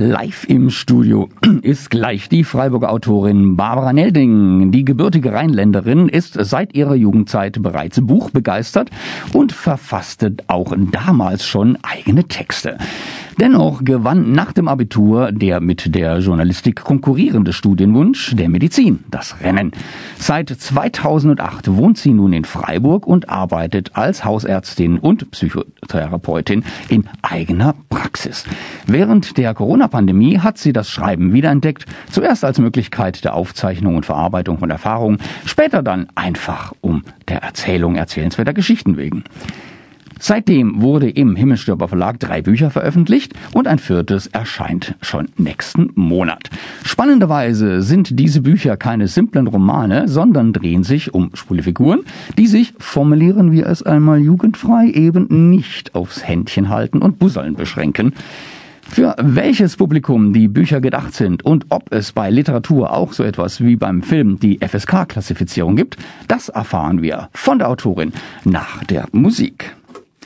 Live im Studio ist gleich die Freiburger Autorin Barbara Nelding. Die gebürtige Rheinländerin ist seit ihrer Jugendzeit bereits buchbegeistert und verfasste auch damals schon eigene Texte. Dennoch gewann nach dem Abitur der mit der Journalistik konkurrierende Studienwunsch der Medizin das Rennen. Seit 2008 wohnt sie nun in Freiburg und arbeitet als Hausärztin und Psychotherapeutin in eigener Praxis. Während der Corona-Pandemie hat sie das Schreiben wiederentdeckt, zuerst als Möglichkeit der Aufzeichnung und Verarbeitung von Erfahrungen, später dann einfach um der Erzählung erzählenswerter Geschichten wegen. Seitdem wurde im Himmelstürmer Verlag drei Bücher veröffentlicht und ein viertes erscheint schon nächsten Monat. Spannenderweise sind diese Bücher keine simplen Romane, sondern drehen sich um schwule Figuren, die sich, formulieren wir es einmal jugendfrei, eben nicht aufs Händchen halten und Busseln beschränken. Für welches Publikum die Bücher gedacht sind und ob es bei Literatur auch so etwas wie beim Film die FSK-Klassifizierung gibt, das erfahren wir von der Autorin nach der Musik.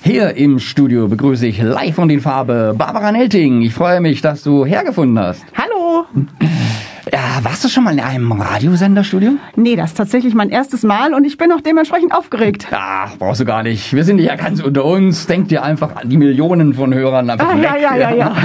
Hier im Studio begrüße ich live von den Farbe Barbara Nelting. Ich freue mich, dass du hergefunden hast. Hallo. Ja, warst du schon mal in einem Radiosenderstudio? Nee, das ist tatsächlich mein erstes Mal und ich bin auch dementsprechend aufgeregt. Ach, brauchst du gar nicht. Wir sind ja ganz unter uns. Denk dir einfach an die Millionen von Hörern einfach ah, weg. Ja, ja, ja, ja.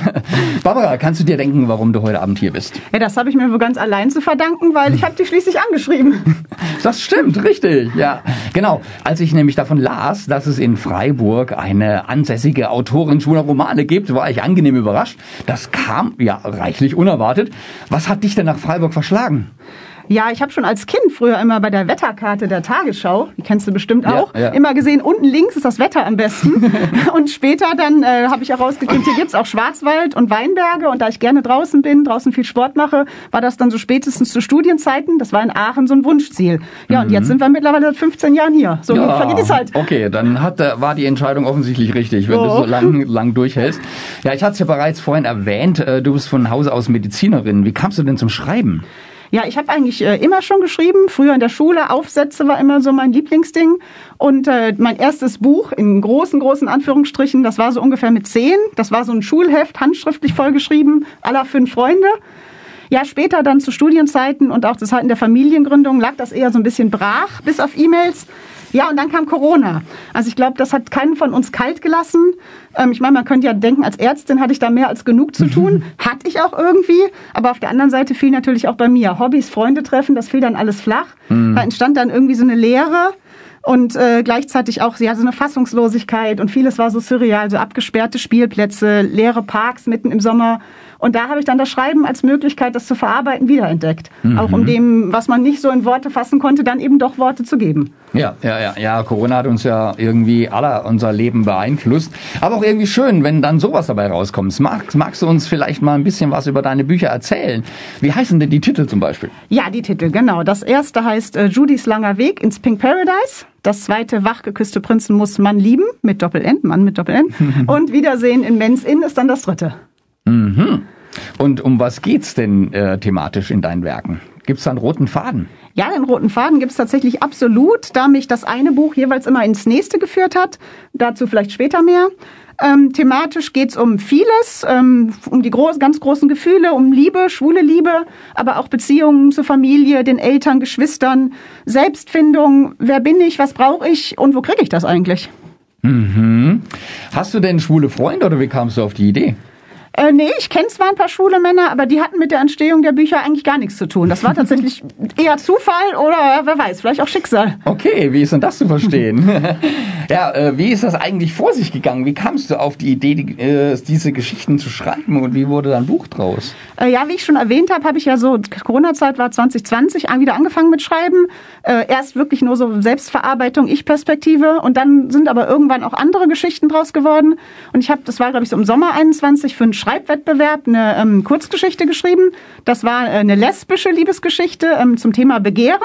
Barbara, kannst du dir denken, warum du heute Abend hier bist? Ja, das habe ich mir wohl ganz allein zu verdanken, weil ich habe dich schließlich angeschrieben. Das stimmt, richtig. Ja, genau. Als ich nämlich davon las, dass es in Freiburg eine ansässige Autorin schwuler Romane gibt, war ich angenehm überrascht. Das kam ja reichlich unerwartet. Was hat dich denn nach Freiburg verschlagen? Ja, ich habe schon als Kind früher immer bei der Wetterkarte der Tagesschau, die kennst du bestimmt auch, Ja, ja. immer gesehen, unten links ist das Wetter am besten. und später dann äh, habe ich herausgekriegt, hier gibt's auch Schwarzwald und Weinberge. Und da ich gerne draußen bin, draußen viel Sport mache, war das dann so spätestens zu Studienzeiten. Das war in Aachen so ein Wunschziel. Ja, und jetzt sind wir mittlerweile seit 15 Jahren hier. So vergeht die Zeit. Okay, dann hat, äh, war die Entscheidung offensichtlich richtig, wenn du Oh. so lang, lang durchhältst. Ja, ich hatte es ja bereits vorhin erwähnt, äh, du bist von Hause aus Medizinerin. Wie kamst du denn zum Schreiben? Ja, ich habe eigentlich äh, immer schon geschrieben. Früher in der Schule, Aufsätze war immer so mein Lieblingsding. Und äh, mein erstes Buch, in großen, großen Anführungsstrichen, das war so ungefähr mit zehn. Das war so ein Schulheft, handschriftlich vollgeschrieben, aller fünf Freunde. Ja, später dann zu Studienzeiten und auch zu Zeiten der Familiengründung lag das eher so ein bisschen brach, bis auf E-Mails. Ja, und dann kam Corona. Also ich glaube, das hat keinen von uns kalt gelassen. Ähm, ich meine, man könnte ja denken, als Ärztin hatte ich da mehr als genug zu tun. Hatte ich auch irgendwie. Aber auf der anderen Seite fiel natürlich auch bei mir Hobbys, Freunde treffen, das fiel dann alles flach. Da entstand dann irgendwie so eine Leere und äh, gleichzeitig auch ja, so eine Fassungslosigkeit und vieles war so surreal, so abgesperrte Spielplätze, leere Parks mitten im Sommer. Und da habe ich dann das Schreiben als Möglichkeit, das zu verarbeiten, wiederentdeckt. Auch um dem, was man nicht so in Worte fassen konnte, dann eben doch Worte zu geben. Ja, ja, ja, ja. Corona hat uns ja irgendwie aller unser Leben beeinflusst. Aber auch irgendwie schön, wenn dann sowas dabei rauskommt. Magst, magst du uns vielleicht mal ein bisschen was über deine Bücher erzählen? Wie heißen denn die Titel zum Beispiel? Ja, die Titel, genau. Das erste heißt äh, Judys langer Weg ins Pink Paradise. Das zweite Wachgeküsste Prinzen muss man lieben, mit Doppel-N, Mann mit Doppel-N. Und Wiedersehen in Men's Inn ist dann das dritte. Und um was geht's denn äh, thematisch in deinen Werken? Gibt's da einen roten Faden? Ja, den roten Faden gibt's tatsächlich absolut, da mich das eine Buch jeweils immer ins nächste geführt hat. Dazu vielleicht später mehr. Ähm, thematisch geht's um vieles, ähm, um die groß, ganz großen Gefühle, um Liebe, schwule Liebe, aber auch Beziehungen zur Familie, den Eltern, Geschwistern, Selbstfindung, wer bin ich, was brauche ich und wo kriege ich das eigentlich? Hast du denn schwule Freunde oder wie kamst du auf die Idee? Äh, nee, ich kenne zwar ein paar schwule Männer, aber die hatten mit der Entstehung der Bücher eigentlich gar nichts zu tun. Das war tatsächlich eher Zufall oder wer weiß, vielleicht auch Schicksal. Okay, wie ist denn das zu verstehen? ja, äh, wie ist das eigentlich vor sich gegangen? Wie kamst du auf die Idee, die, äh, diese Geschichten zu schreiben und wie wurde da ein Buch draus? Äh, ja, wie ich schon erwähnt habe, habe ich ja so, Corona-Zeit war 2020, an- wieder angefangen mit Schreiben. Äh, erst wirklich nur so Selbstverarbeitung, Ich-Perspektive und dann sind aber irgendwann auch andere Geschichten draus geworden. Und ich habe, das war glaube ich so im Sommer 21 für einen Schreibwettbewerb eine ähm, Kurzgeschichte geschrieben. Das war äh, eine lesbische Liebesgeschichte ähm, zum Thema Begehren.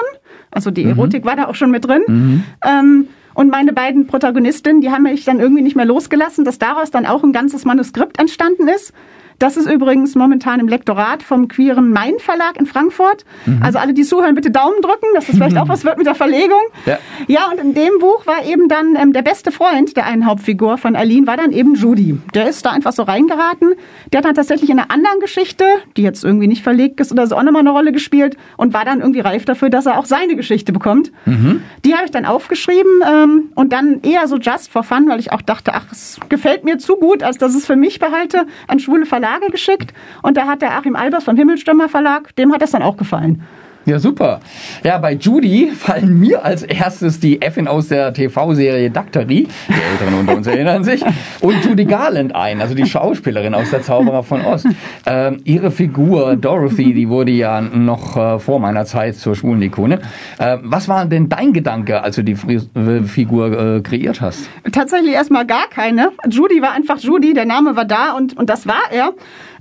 Also die Erotik war da auch schon mit drin. Ähm, und meine beiden Protagonistinnen, die haben mich dann irgendwie nicht mehr losgelassen, dass daraus dann auch ein ganzes Manuskript entstanden ist. Das ist übrigens momentan im Lektorat vom queeren Main Verlag in Frankfurt. Mhm. Also alle, die zuhören, bitte Daumen drücken, dass es vielleicht auch was wird mit der Verlegung. Ja, ja und in dem Buch war eben dann ähm, der beste Freund der einen Hauptfigur von Aline, war dann eben Judy. Der ist da einfach so reingeraten. Der hat dann tatsächlich in einer anderen Geschichte, die jetzt irgendwie nicht verlegt ist oder so, auch nochmal eine Rolle gespielt und war dann irgendwie reif dafür, dass er auch seine Geschichte bekommt. Mhm. Die habe ich dann aufgeschrieben ähm, und dann eher so just for fun, weil ich auch dachte, ach, es gefällt mir zu gut, als dass es für mich behalte, an schwule Verlage geschickt. Und da hat der Achim Albers vom Himmelstürmer Verlag, dem hat das dann auch gefallen. Ja, super. Ja, bei Judy fallen mir als erstes die Effin aus der TV-Serie Daktari, die Älteren unter uns erinnern sich, und Judy Garland ein, also die Schauspielerin aus der Zauberer von Ost. Ähm, ihre Figur Dorothy, die wurde ja noch äh, vor meiner Zeit zur schwulen Ikone. Äh, was war denn dein Gedanke, als du die äh, Figur äh, kreiert hast? Tatsächlich erstmal gar keine. Judy war einfach Judy, der Name war da und, und das war er.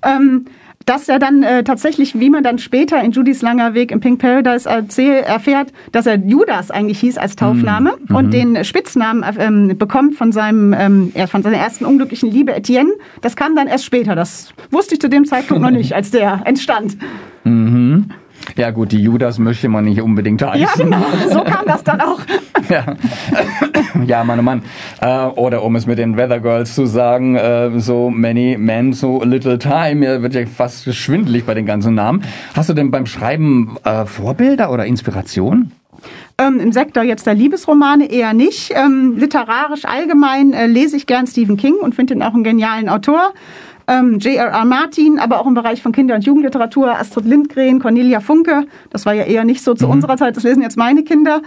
Ähm, dass er dann äh, tatsächlich, wie man dann später in Judys langer Weg im Pink Paradise erfährt, dass er Judas eigentlich hieß als Taufname mhm. und mhm. den Spitznamen ähm, bekommt von seinem ähm, von seiner ersten unglücklichen Liebe Etienne. Das kam dann erst später. Das wusste ich zu dem Zeitpunkt noch nicht, als der entstand. Mhm. Ja gut, die Judas möchte man nicht unbedingt heißen. Ja, genau. So kam das dann auch. ja. ja, Mann, oh Mann. Äh, oder um es mit den Weather Girls zu sagen, äh, so many men, so little time. Mir wird ja fast schwindelig bei den ganzen Namen. Hast du denn beim Schreiben äh, Vorbilder oder Inspiration? Ähm, Im Sektor jetzt der Liebesromane eher nicht. Ähm, literarisch allgemein äh, lese ich gern Stephen King und finde ihn auch einen genialen Autor ähm, J.R.R. Martin, aber auch im Bereich von Kinder- und Jugendliteratur, Astrid Lindgren, Cornelia Funke. Das war ja eher nicht so zu mhm. unserer Zeit, das lesen jetzt meine Kinder.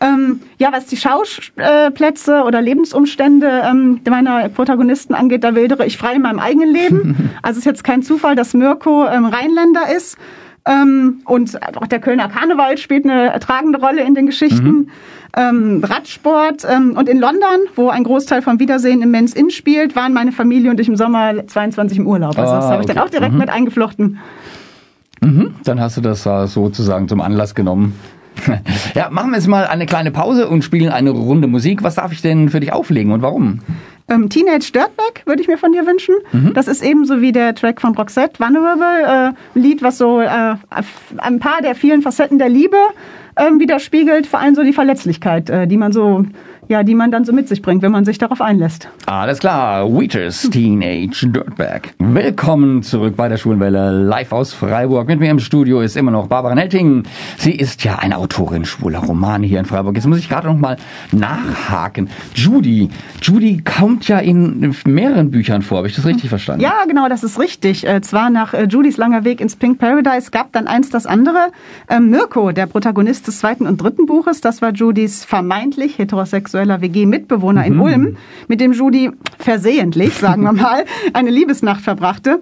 Ähm, ja, was die Schauplätze oder Lebensumstände ähm, meiner Protagonisten angeht, da wildere ich frei in meinem eigenen Leben. Also es ist jetzt kein Zufall, dass Mirko ähm, Rheinländer ist. Ähm, und auch der Kölner Karneval spielt eine tragende Rolle in den Geschichten. Mhm. Ähm, Radsport ähm, und in London, wo ein Großteil vom Wiedersehen im Men's Inn spielt, waren meine Familie und ich im Sommer 22 im Urlaub. Also das ah, habe ich okay. dann auch direkt mhm. mit eingeflochten. Mhm. Dann hast du das äh, sozusagen zum Anlass genommen. ja, machen wir jetzt mal eine kleine Pause und spielen eine Runde Musik. Was darf ich denn für dich auflegen und warum? Ähm, Teenage Dirtbag würde ich mir von dir wünschen. Mhm. Das ist ebenso wie der Track von Roxette, Vulnerable, äh, Lied, was so äh, ein paar der vielen Facetten der Liebe äh, widerspiegelt, vor allem so die Verletzlichkeit, äh, die man so ja, die man dann so mit sich bringt, wenn man sich darauf einlässt. Alles klar, Weeters Teenage Dirtbag. Willkommen zurück bei der Schwulenwelle, live aus Freiburg. Mit mir im Studio ist immer noch Barbara Nelting. Sie ist ja eine Autorin schwuler Romane hier in Freiburg. Jetzt muss ich gerade noch mal nachhaken. Judy, Judy kommt ja in mehreren Büchern vor. Habe ich das richtig verstanden? Ja, genau, das ist richtig. Äh, zwar nach äh, Judys langer Weg ins Pink Paradise gab dann eins das andere. Ähm, Mirko, der Protagonist des zweiten und dritten Buches, das war Judys vermeintlich heterosexuelle homosexueller WG-Mitbewohner in mhm. Ulm, mit dem Judy versehentlich, sagen wir mal, eine Liebesnacht verbrachte.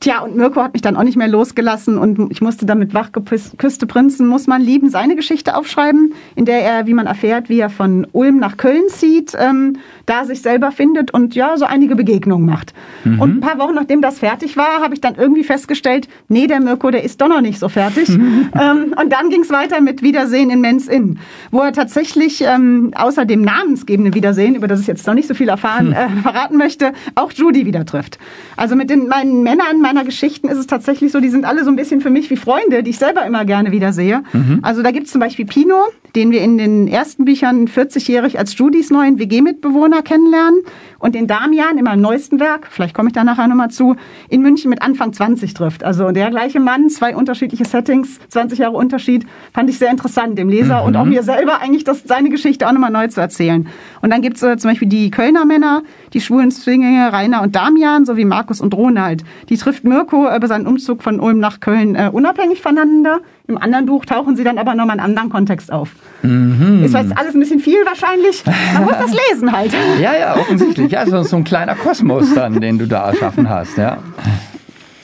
Tja, und Mirko hat mich dann auch nicht mehr losgelassen und ich musste dann mit Wachgeküsste Prinzen, muss man lieben, seine Geschichte aufschreiben, in der er, wie man erfährt, wie er von Ulm nach Köln zieht, ähm, da sich selber findet und ja, so einige Begegnungen macht. Mhm. Und ein paar Wochen nachdem das fertig war, habe ich dann irgendwie festgestellt, nee, der Mirko, der ist doch noch nicht so fertig. Mhm. Ähm, und dann ging es weiter mit Wiedersehen in Men's Inn, wo er tatsächlich ähm, außer dem namensgebenden Wiedersehen, über das ich jetzt noch nicht so viel erfahren, mhm. äh, verraten möchte, auch Judy wieder trifft. Also mit den, meinen Männern, meiner Geschichten ist es tatsächlich so, die sind alle so ein bisschen für mich wie Freunde, die ich selber immer gerne wiedersehe. Mhm. Also da gibt es zum Beispiel Pino, den wir in den ersten Büchern 40-jährig als Judys neuen WG-Mitbewohner kennenlernen und den Damian in meinem neuesten Werk, vielleicht komme ich da nachher nochmal zu, in München mit Anfang 20 trifft. Also der gleiche Mann, zwei unterschiedliche Settings, 20 Jahre Unterschied, fand ich sehr interessant, dem Leser mhm. und auch mir selber eigentlich das, seine Geschichte auch nochmal neu zu erzählen. Und dann gibt's äh, zum Beispiel die Kölner Männer, die schwulen Zwillinge Rainer und Damian sowie Markus und Ronald. Die trifft Mirko äh, bei seinem Umzug von Ulm nach Köln äh, unabhängig voneinander. Im anderen Buch tauchen sie dann aber nochmal in einem anderen Kontext auf. Mhm. Ist jetzt alles ein bisschen viel wahrscheinlich. Man muss das lesen halt. Ja, ja, offensichtlich. Ja, so, so ein kleiner Kosmos dann, den du da erschaffen hast, ja.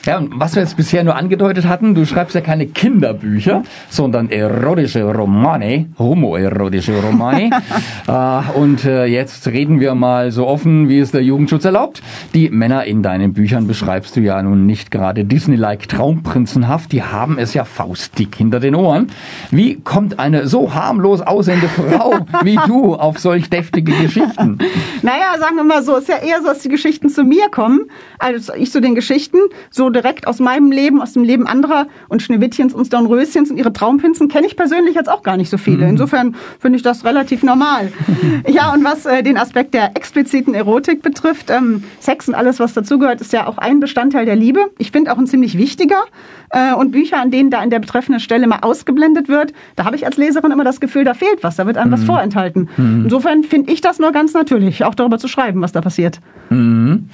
Ja, und was wir jetzt bisher nur angedeutet hatten, du schreibst ja keine Kinderbücher, sondern erotische Romane, homoerotische Romane. äh, und äh, jetzt reden wir mal so offen, wie es der Jugendschutz erlaubt. Die Männer in deinen Büchern beschreibst du ja nun nicht gerade Disney-like traumprinzenhaft, die haben es ja faustdick hinter den Ohren. Wie kommt eine so harmlos aussehende Frau wie du auf solch deftige Geschichten? Naja, sagen wir mal so, ist ja eher so, dass die Geschichten zu mir kommen, als ich zu den Geschichten. So direkt aus meinem Leben, aus dem Leben anderer und Schneewittchens und Dornröschens und ihre Traumprinzen kenne ich persönlich jetzt auch gar nicht so viele. Mhm. Insofern finde ich das relativ normal. ja, und was äh, den Aspekt der expliziten Erotik betrifft, ähm, Sex und alles, was dazugehört, ist ja auch ein Bestandteil der Liebe. Ich finde auch ein ziemlich wichtiger. Äh, und Bücher, an denen da an der betreffenden Stelle mal ausgeblendet wird, da habe ich als Leserin immer das Gefühl, da fehlt was, da wird einem mhm. was vorenthalten. Mhm. Insofern finde ich das nur ganz natürlich, auch darüber zu schreiben, was da passiert. Mhm.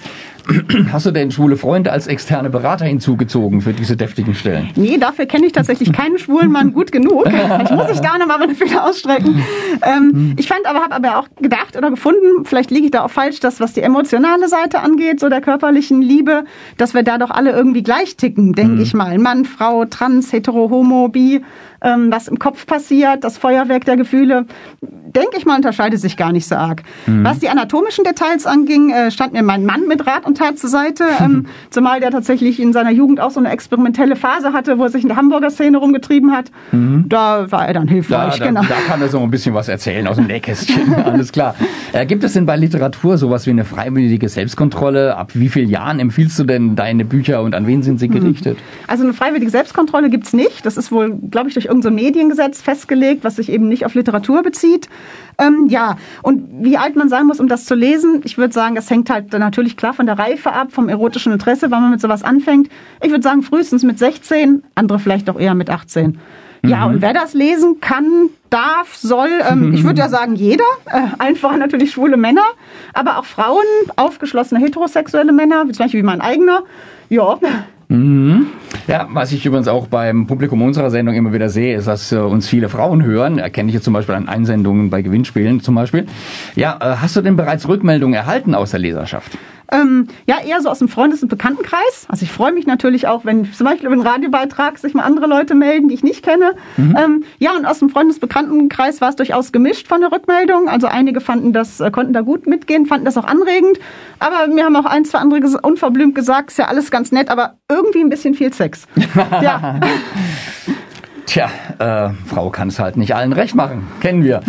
Hast du denn schwule Freunde als externe Berater hinzugezogen für diese deftigen Stellen? Nee, dafür kenne ich tatsächlich keinen schwulen Mann gut genug. Ich muss ich da nochmal meine Fühler ausstrecken. Ähm, ich fand aber, habe aber auch gedacht oder gefunden, vielleicht liege ich da auch falsch, dass was die emotionale Seite angeht, so der körperlichen Liebe, dass wir da doch alle irgendwie gleich ticken, denke mhm. ich mal. Mann, Frau, Trans, Hetero, Homo, Bi, ähm, was im Kopf passiert, das Feuerwerk der Gefühle, denke ich mal, unterscheidet sich gar nicht so arg. Mhm. Was die anatomischen Details anging, äh, stand mir mein Mann mit Rat und Tat zur Seite, ähm, zumal der tatsächlich in seiner Jugend auch so eine experimentelle Phase hatte, wo er sich in der Hamburger Szene rumgetrieben hat. Mhm. Da war er dann hilfreich. Da, da, genau. da kann er so ein bisschen was erzählen aus dem Nähkästchen. Alles klar. Äh, gibt es denn bei Literatur sowas wie eine freiwillige Selbstkontrolle? Ab wie vielen Jahren empfiehlst du denn deine Bücher und an wen sind sie mhm. gerichtet? Also eine freiwillige Selbstkontrolle gibt's nicht. Das ist wohl, glaube ich, durch irgendein so Mediengesetz festgelegt, was sich eben nicht auf Literatur bezieht. Ähm, ja, und wie alt man sein muss, um das zu lesen, ich würde sagen, das hängt halt natürlich klar von der Reife ab, vom erotischen Interesse, wann man mit sowas anfängt. Ich würde sagen, frühestens mit 16, andere vielleicht auch eher mit 18. Ja, mhm. und wer das lesen kann, darf, soll, ähm, ich würde ja sagen jeder, äh, einfach natürlich schwule Männer, aber auch Frauen, aufgeschlossene heterosexuelle Männer, zum Beispiel wie mein eigener, ja. Mhm. Ja, was ich übrigens auch beim Publikum unserer Sendung immer wieder sehe, ist, dass äh, uns viele Frauen hören. Erkenne ich jetzt zum Beispiel an Einsendungen bei Gewinnspielen zum Beispiel. Ja, äh, hast du denn bereits Rückmeldungen erhalten aus der Leserschaft? Ähm, ja, eher so aus dem Freundes- und Bekanntenkreis. Also ich freue mich natürlich auch, wenn zum Beispiel über einen Radiobeitrag sich mal andere Leute melden, die ich nicht kenne. Mhm. Ähm, ja, und aus dem Freundes- und Bekanntenkreis war es durchaus gemischt von der Rückmeldung. Also einige fanden das, äh, konnten da gut mitgehen, fanden das auch anregend. Aber mir haben auch ein, zwei andere unverblümt gesagt, ist ja alles ganz nett, aber irgendwie ein bisschen viel Sex. ja. Tja, äh, Frau kann es halt nicht allen recht machen. Kennen wir.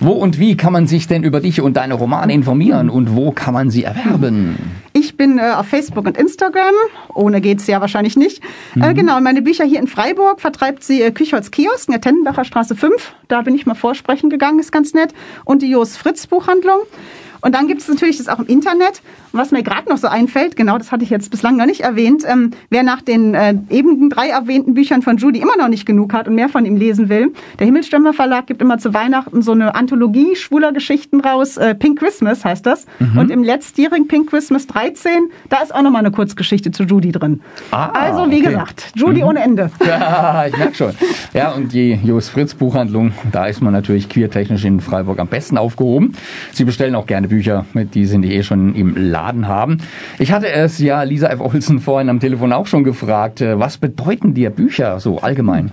Wo und wie kann man sich denn über dich und deine Romane informieren und wo kann man sie erwerben? Ich bin äh, auf Facebook und Instagram. Ohne geht's ja wahrscheinlich nicht. Äh, mhm. Äh, genau, meine Bücher hier in Freiburg vertreibt sie äh, Küchholz Kiosk in der Tennenbacher Straße 5. Da bin ich mal vorsprechen gegangen, ist ganz nett. Und die Jos Fritz Buchhandlung. Und dann gibt es natürlich das auch im Internet. Und was mir gerade noch so einfällt, genau das hatte ich jetzt bislang noch nicht erwähnt, ähm, wer nach den äh, eben drei erwähnten Büchern von Judy immer noch nicht genug hat und mehr von ihm lesen will, der Himmelstürmer Verlag gibt immer zu Weihnachten so eine Anthologie schwuler Geschichten raus. Äh, Pink Christmas heißt das. Mhm. Und im letztjährigen Pink Christmas 13, da ist auch noch mal eine Kurzgeschichte zu Judy drin. Ah, also wie okay. gesagt, Judy mhm. ohne Ende. Ja, ich merke schon. Ja, und die Jos Fritz Buchhandlung, da ist man natürlich queertechnisch in Freiburg am besten aufgehoben. Sie bestellen auch gerne Bücher, die sind eh schon im Laden haben. Ich hatte es ja Lisa F. Olsen vorhin am Telefon auch schon gefragt, äh, was bedeuten dir Bücher so allgemein?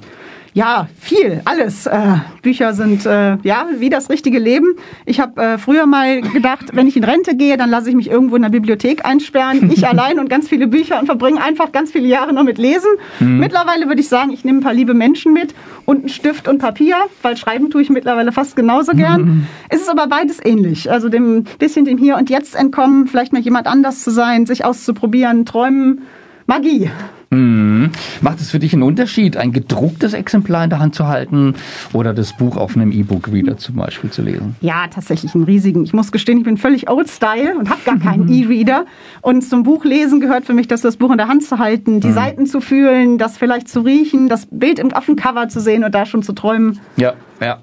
Ja, viel, alles. Äh, Bücher sind äh, ja wie das richtige Leben. Ich habe äh, früher mal gedacht, wenn ich in Rente gehe, dann lasse ich mich irgendwo in der Bibliothek einsperren, ich allein und ganz viele Bücher und verbringe einfach ganz viele Jahre nur mit Lesen. Mhm. Mittlerweile würde ich sagen, ich nehme ein paar liebe Menschen mit und einen Stift und Papier, weil schreiben tue ich mittlerweile fast genauso gern. Mhm. Es ist aber beides ähnlich. Also dem bisschen dem Hier und Jetzt entkommen, vielleicht mal jemand anders zu sein, sich auszuprobieren, träumen, Magie. Mhm. Macht es für dich einen Unterschied, ein gedrucktes Exemplar in der Hand zu halten oder das Buch auf einem E-Book-Reader zum Beispiel zu lesen? Ja, tatsächlich einen riesigen. Ich muss gestehen, ich bin völlig old-style und habe gar keinen E-Reader. Und zum Buchlesen gehört für mich, dass das Buch in der Hand zu halten, die mhm. Seiten zu fühlen, das vielleicht zu riechen, das Bild im, auf dem Cover zu sehen und da schon zu träumen. Ja, ja.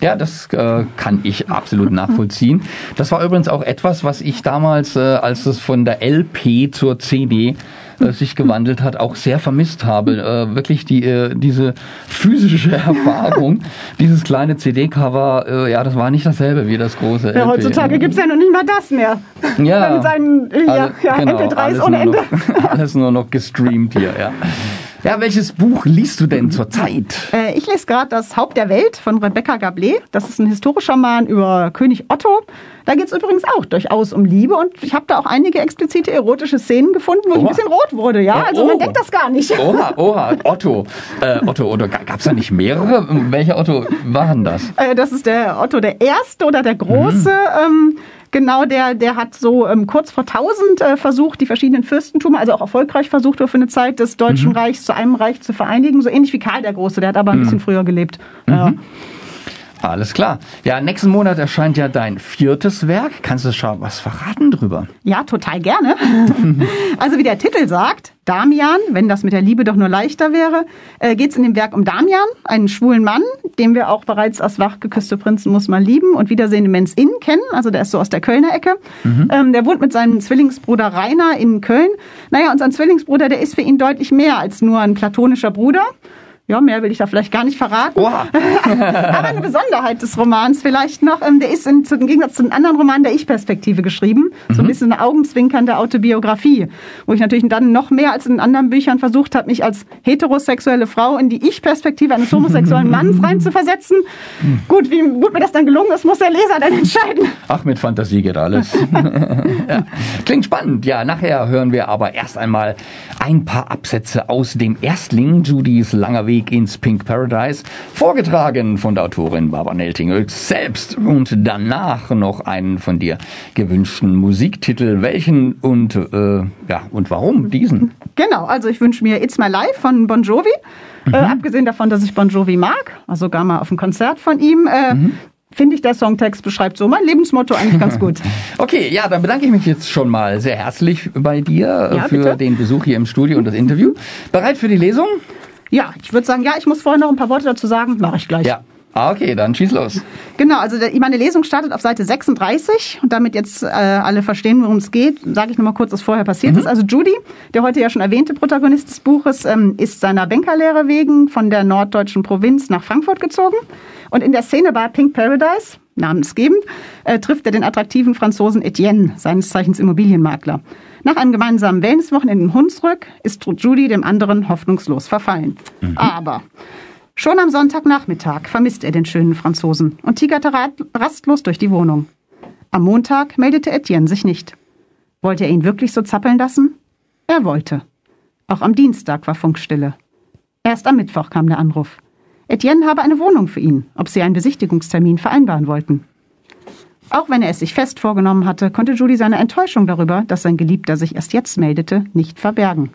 Ja, das äh, kann ich absolut nachvollziehen. Das war übrigens auch etwas, was ich damals, äh, als es von der LP zur CD äh, sich gewandelt hat, auch sehr vermisst habe. Äh, wirklich die, äh, diese physische Erfahrung, dieses kleine CD-Cover, äh, ja, das war nicht dasselbe wie das große. Ja, heutzutage gibt's ja noch nicht mal das mehr. Ja, Mit seinen äh, ja, alle- ja, genau, MP3s alles ohne Ende. Noch, alles nur noch gestreamt hier, ja. Ja, welches Buch liest du denn zurzeit? Äh, Ich lese gerade das Haupt der Welt von Rebecca Gablé. Das ist ein historischer Roman über König Otto. Da geht es übrigens auch durchaus um Liebe und ich habe da auch einige explizite erotische Szenen gefunden, wo ich Oha. ein bisschen rot wurde. Ja, Ja, also oh. man denkt das gar nicht. Oha, oha, Otto. Äh, Otto, oder gab es da nicht mehrere? Welcher Otto waren das? Äh, Das ist der Otto der Erste oder der Große. Mhm. Ähm, genau, der, der hat so ähm, kurz vor 1000 äh, versucht, die verschiedenen Fürstentümer, also auch erfolgreich versucht, für eine Zeit des Deutschen Mhm. Reichs zu einem Reich zu vereinigen. So ähnlich wie Karl der Große, der hat aber ein bisschen früher gelebt. Ja. Alles klar. Ja, nächsten Monat erscheint ja dein viertes Werk. Kannst du schon was verraten drüber? Ja, total gerne. also wie der Titel sagt, Damian, wenn das mit der Liebe doch nur leichter wäre, äh, geht es in dem Werk um Damian, einen schwulen Mann, den wir auch bereits aus Wach geküsste Prinzen muss man lieben und Wiedersehen im Men's Inn kennen. Also der ist so aus der Kölner Ecke. Ähm, der wohnt mit seinem Zwillingsbruder Rainer in Köln. Naja, und sein Zwillingsbruder, der ist für ihn deutlich mehr als nur ein platonischer Bruder. Ja, mehr will ich da vielleicht gar nicht verraten. Oha. Aber eine Besonderheit des Romans vielleicht noch, ähm, der ist im Gegensatz zu den anderen Romanen der Ich-Perspektive geschrieben. So ein bisschen eine augenzwinkernde Autobiografie, wo ich natürlich dann noch mehr als in anderen Büchern versucht habe, mich als heterosexuelle Frau in die Ich-Perspektive eines homosexuellen Mannes reinzuversetzen. Gut, wie gut mir das dann gelungen ist, muss der Leser dann entscheiden. Ach, mit Fantasie geht alles. ja. Klingt spannend. Ja, nachher hören wir aber erst einmal ein paar Absätze aus dem Erstling Judys langer Weg ins Pink Paradise, vorgetragen von der Autorin Barbara Neltingel selbst und danach noch einen von dir gewünschten Musiktitel. Welchen und äh, ja und warum diesen? Genau, also ich wünsche mir It's My Life von Bon Jovi. Äh, abgesehen davon, dass ich Bon Jovi mag, also sogar mal auf ein Konzert von ihm, äh, finde ich, der Songtext beschreibt so mein Lebensmotto eigentlich ganz gut. Okay, ja, dann bedanke ich mich jetzt schon mal sehr herzlich bei dir äh, Ja, für bitte. den Besuch hier im Studio und das Interview. Bereit für die Lesung? Ja, ich würde sagen, ja, ich muss vorher noch ein paar Worte dazu sagen, mache ich gleich. Ja. Ah, okay, dann schieß los. Genau, also meine Lesung startet auf Seite 36 und damit jetzt äh, alle verstehen, worum es geht, sage ich nochmal kurz, was vorher passiert ist. Also Judy, der heute ja schon erwähnte Protagonist des Buches, ähm, ist seiner Bankerlehre wegen von der norddeutschen Provinz nach Frankfurt gezogen und in der Szene bei Pink Paradise, namensgebend, äh, trifft er den attraktiven Franzosen Etienne, seines Zeichens Immobilienmakler. Nach einem gemeinsamen Wellnesswochenende in Hunsrück ist Judy dem anderen hoffnungslos verfallen. Aber Schon am Sonntagnachmittag vermisst er den schönen Franzosen und tigerte rastlos durch die Wohnung. Am Montag meldete Etienne sich nicht. Wollte er ihn wirklich so zappeln lassen? Er wollte. Auch am Dienstag war Funkstille. Erst am Mittwoch kam der Anruf. Etienne habe eine Wohnung für ihn, ob sie einen Besichtigungstermin vereinbaren wollten. Auch wenn er es sich fest vorgenommen hatte, konnte Judy seine Enttäuschung darüber, dass sein Geliebter sich erst jetzt meldete, nicht verbergen.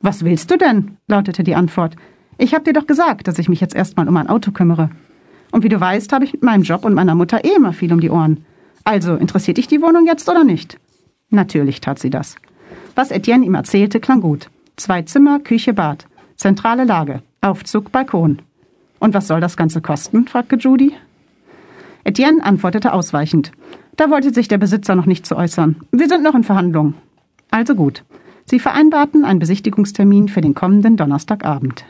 Was willst du denn? lautete die Antwort. Ich habe dir doch gesagt, dass ich mich jetzt erstmal um ein Auto kümmere. Und wie du weißt, habe ich mit meinem Job und meiner Mutter eh immer viel um die Ohren. Also, interessiert dich die Wohnung jetzt oder nicht? Natürlich tat sie das. Was Etienne ihm erzählte, klang gut. Zwei Zimmer, Küche, Bad. Zentrale Lage. Aufzug, Balkon. Und was soll das Ganze kosten? fragte Judy. Etienne antwortete ausweichend. Da wollte sich der Besitzer noch nicht zu äußern. Wir sind noch in Verhandlungen. Also gut. Sie vereinbarten einen Besichtigungstermin für den kommenden Donnerstagabend.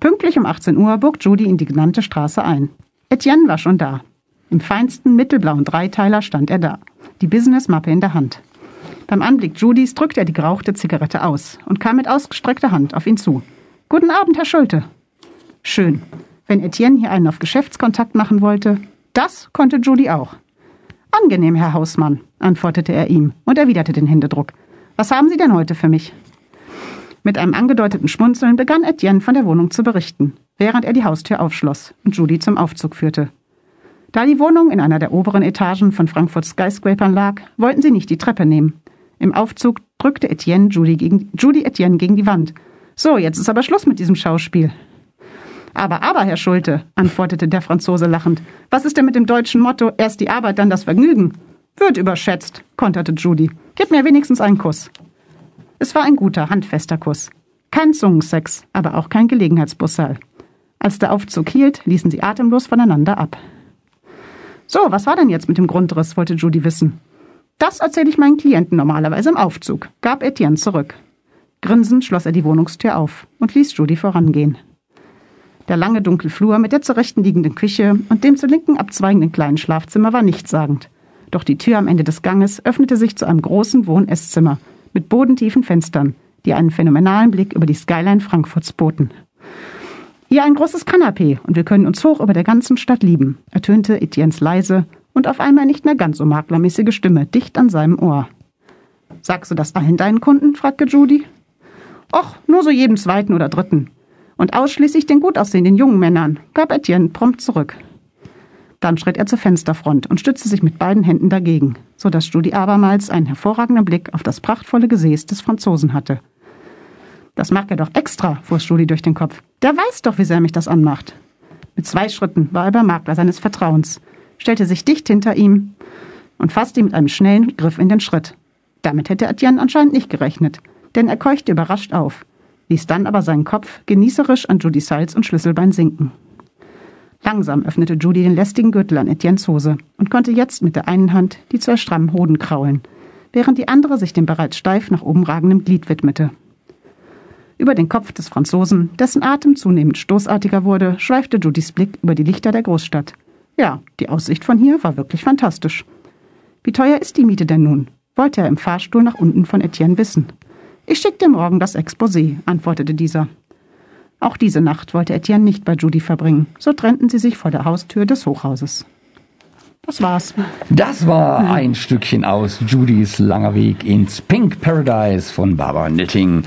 Pünktlich um 18 Uhr bog Judy in die genannte Straße ein. Etienne war schon da. Im feinsten mittelblauen Dreiteiler stand er da, die Businessmappe in der Hand. Beim Anblick Judys drückte er die gerauchte Zigarette aus und kam mit ausgestreckter Hand auf ihn zu. Guten Abend, Herr Schulte. Schön. Wenn Etienne hier einen auf Geschäftskontakt machen wollte, das konnte Judy auch. Angenehm, Herr Hausmann, antwortete er ihm und erwiderte den Händedruck. Was haben Sie denn heute für mich? Mit einem angedeuteten Schmunzeln begann Etienne von der Wohnung zu berichten, während er die Haustür aufschloss und Judy zum Aufzug führte. Da die Wohnung in einer der oberen Etagen von Frankfurts Skyscrapern lag, wollten sie nicht die Treppe nehmen. Im Aufzug drückte Etienne Judy, gegen, Judy Etienne gegen die Wand. So, jetzt ist aber Schluss mit diesem Schauspiel. Aber, aber, Herr Schulte, antwortete der Franzose lachend, was ist denn mit dem deutschen Motto, erst die Arbeit, dann das Vergnügen? Wird überschätzt, konterte Judy. Gib mir wenigstens einen Kuss. Es war ein guter, handfester Kuss. Kein Zungensex, aber auch kein Gelegenheitsbussal. Als der Aufzug hielt, ließen sie atemlos voneinander ab. So, was war denn jetzt mit dem Grundriss, wollte Judy wissen. Das erzähle ich meinen Klienten normalerweise im Aufzug, gab Etienne zurück. Grinsend schloss er die Wohnungstür auf und ließ Judy vorangehen. Der lange dunkle Flur mit der zur rechten liegenden Küche und dem zur linken abzweigenden kleinen Schlafzimmer war nichtssagend. Doch die Tür am Ende des Ganges öffnete sich zu einem großen Wohn-Esszimmer mit bodentiefen Fenstern, die einen phänomenalen Blick über die Skyline Frankfurts boten. Hier ein großes Kanapee und wir können uns hoch über der ganzen Stadt lieben, ertönte Etiennes leise und auf einmal nicht mehr ganz so maklermäßige Stimme dicht an seinem Ohr. Sagst du das allen deinen Kunden? fragte Judy. Och, nur so jedem zweiten oder dritten. Und ausschließlich den gut aussehenden jungen Männern, gab Etienne prompt zurück. Dann schritt er zur Fensterfront und stützte sich mit beiden Händen dagegen, so dass Judy abermals einen hervorragenden Blick auf das prachtvolle Gesäß des Franzosen hatte. Das mag er doch extra, fuhr Judy durch den Kopf. Der weiß doch, wie sehr mich das anmacht. Mit zwei Schritten war er beim Makler seines Vertrauens, stellte sich dicht hinter ihm und fasste ihn mit einem schnellen Griff in den Schritt. Damit hätte Etienne anscheinend nicht gerechnet, denn er keuchte überrascht auf, ließ dann aber seinen Kopf genießerisch an Judys Hals und Schlüsselbein sinken. Langsam öffnete Judy den lästigen Gürtel an Etiennes Hose und konnte jetzt mit der einen Hand die zwei strammen Hoden kraulen, während die andere sich dem bereits steif nach oben ragenden Glied widmete. Über den Kopf des Franzosen, dessen Atem zunehmend stoßartiger wurde, schweifte Judys Blick über die Lichter der Großstadt. Ja, die Aussicht von hier war wirklich fantastisch. Wie teuer ist die Miete denn nun? wollte er im Fahrstuhl nach unten von Etienne wissen. Ich schick dir morgen das Exposé, antwortete dieser. Auch diese Nacht wollte Etienne nicht bei Judy verbringen. So trennten sie sich vor der Haustür des Hochhauses. Das war's. Das war ein Stückchen aus Judys langer Weg ins Pink Paradise von Barbara Nitting.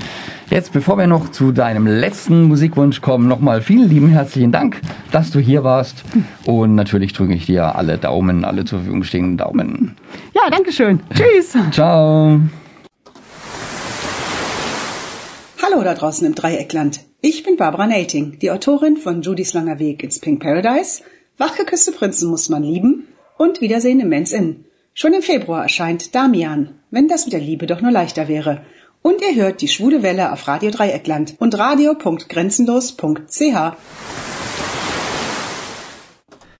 Jetzt, bevor wir noch zu deinem letzten Musikwunsch kommen, nochmal vielen lieben herzlichen Dank, dass du hier warst. Und natürlich drücke ich dir alle Daumen, alle zur Verfügung stehenden Daumen. Ja, danke schön. Tschüss. Ciao. Hallo da draußen im Dreieckland. Ich bin Barbara Nating, die Autorin von Judys langer Weg ins Pink Paradise, Wachgeküsste Prinzen muss man lieben und Wiedersehen im Men's Inn. Schon im Februar erscheint Damian, wenn das mit der Liebe doch nur leichter wäre. Und ihr hört die schwule Welle auf Radio Dreieckland und radio.grenzenlos.ch.